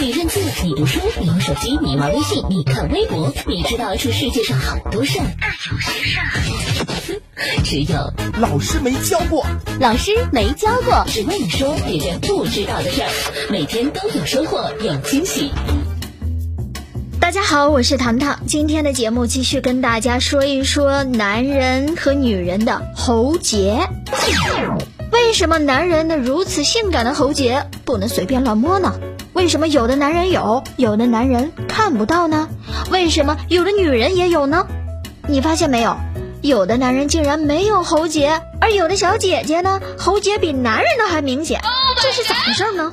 你认字，你读书，你用手机，你玩微信，你看微博，你知道这世界上好多事儿，但有些事儿，只有老师没教过。老师没教过，只为你说别人不知道的事儿，每天都有收获，有惊喜。大家好，我是糖糖，今天的节目继续跟大家说一说男人和女人的喉结。为什么男人的如此性感的喉结不能随便乱摸呢？为什么有的男人有，有的男人看不到呢？为什么有的女人也有呢？你发现没有？有的男人竟然没有喉结，而有的小姐姐呢，喉结比男人的还明显，这是咋回事呢？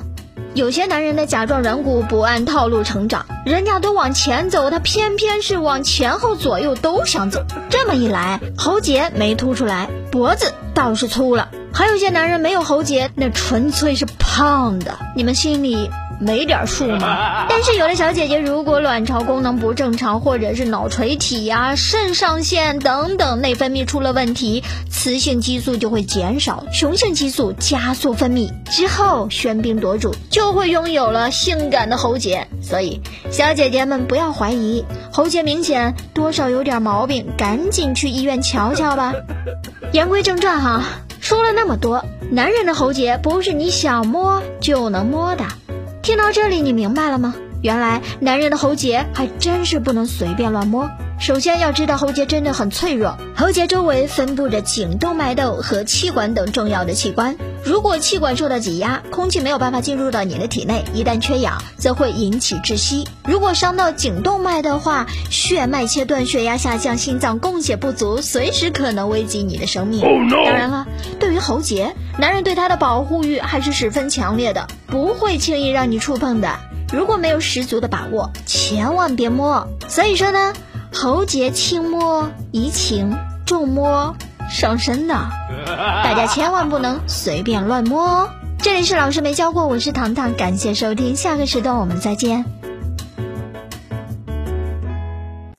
有些男人的甲状软骨不按套路成长，人家都往前走，他偏偏是往前后左右都想走。这么一来，喉结没凸出来，脖子倒是粗了。还有些男人没有喉结，那纯粹是胖的。你们心里？没点数吗？但是有的小姐姐如果卵巢功能不正常，或者是脑垂体呀、肾上腺等等内分泌出了问题，雌性激素就会减少，雄性激素加速分泌之后，喧宾夺主，就会拥有了性感的喉结。所以小姐姐们不要怀疑，喉结明显多少有点毛病，赶紧去医院瞧瞧吧。言归正传哈，说了那么多，男人的喉结不是你想摸就能摸的。听到这里，你明白了吗？原来男人的喉结还真是不能随便乱摸。首先要知道，喉结真的很脆弱。喉结周围分布着颈动脉窦和气管等重要的器官。如果气管受到挤压，空气没有办法进入到你的体内，一旦缺氧，则会引起窒息。如果伤到颈动脉的话，血脉切断，血压下降，心脏供血不足，随时可能危及你的生命。当然了，对于喉结，男人对她的保护欲还是十分强烈的，不会轻易让你触碰的。如果没有十足的把握，千万别摸。所以说呢，喉结轻摸怡情，重摸伤身的，大家千万不能随便乱摸哦。这里是老师没教过，我是糖糖，感谢收听，下个时段我们再见。